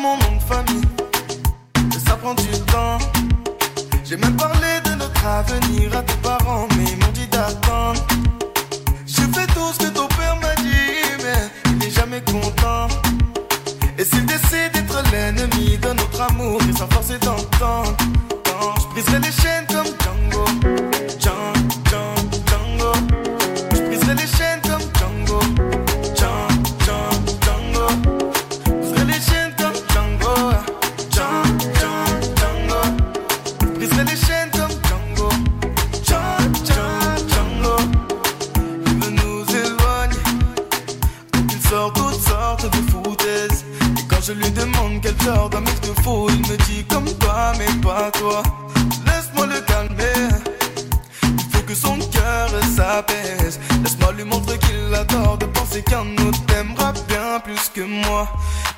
mon nom de famille. Mais ça prend du temps. J'ai même parlé de notre avenir à tes parents, mais ils m'ont dit d'attendre. J'ai fait tout ce que ton père m'a dit, mais il n'est jamais content. Et s'il décide d'être l'ennemi de notre amour, il sera forcé d'entendre. Je briserai les chaînes comme Django, genre d'amour te faut, il me dit comme toi, mais pas toi. Laisse-moi le calmer. Il faut que son cœur s'apaise. Laisse-moi lui montrer qu'il adore de penser qu'un autre t'aimera bien plus que moi.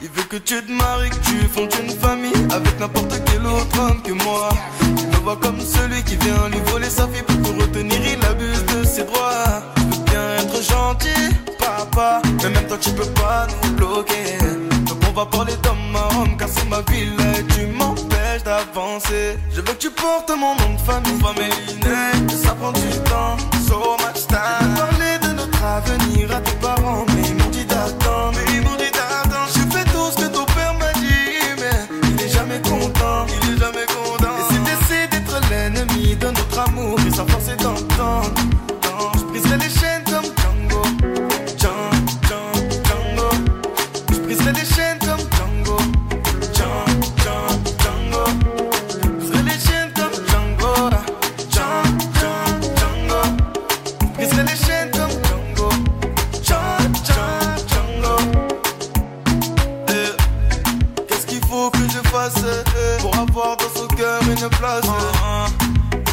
Il veut que tu te maries, que tu fondes une famille avec n'importe quel autre homme que moi. Il me voit comme celui qui vient lui voler sa fille pour te retenir, il abuse de ses droits. Je veux bien être gentil, papa, mais même toi tu peux pas nous bloquer. Va parler d'homme à homme car c'est ma ville et tu m'empêches d'avancer. Je veux que tu portes mon nom de famille, famille ça prend du temps, so much time. Parler de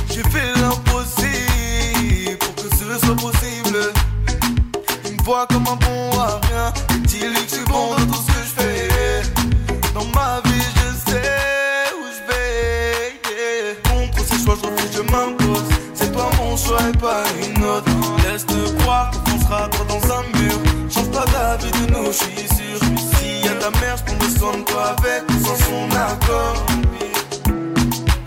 J'ai fait l'impossible pour que ce soit possible. Il me voit comme un bon à rien. Et dis-lui que je suis bon dans tout ce que je fais. Dans ma vie, je sais où je vais. yeah. Contre ces choix, je refuse, je m'impose. C'est toi mon choix et pas une autre. Laisse-te croire qu'on sera droit dans un mur. Change pas d'avis de nous, suis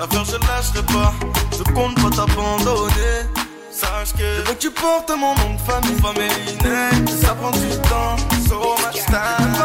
L'affaire, je lâcherai pas. Je compte pas t'abandonner. Sache que je veux que tu portes mon nom de famille, famille Ça prend du temps, so much time.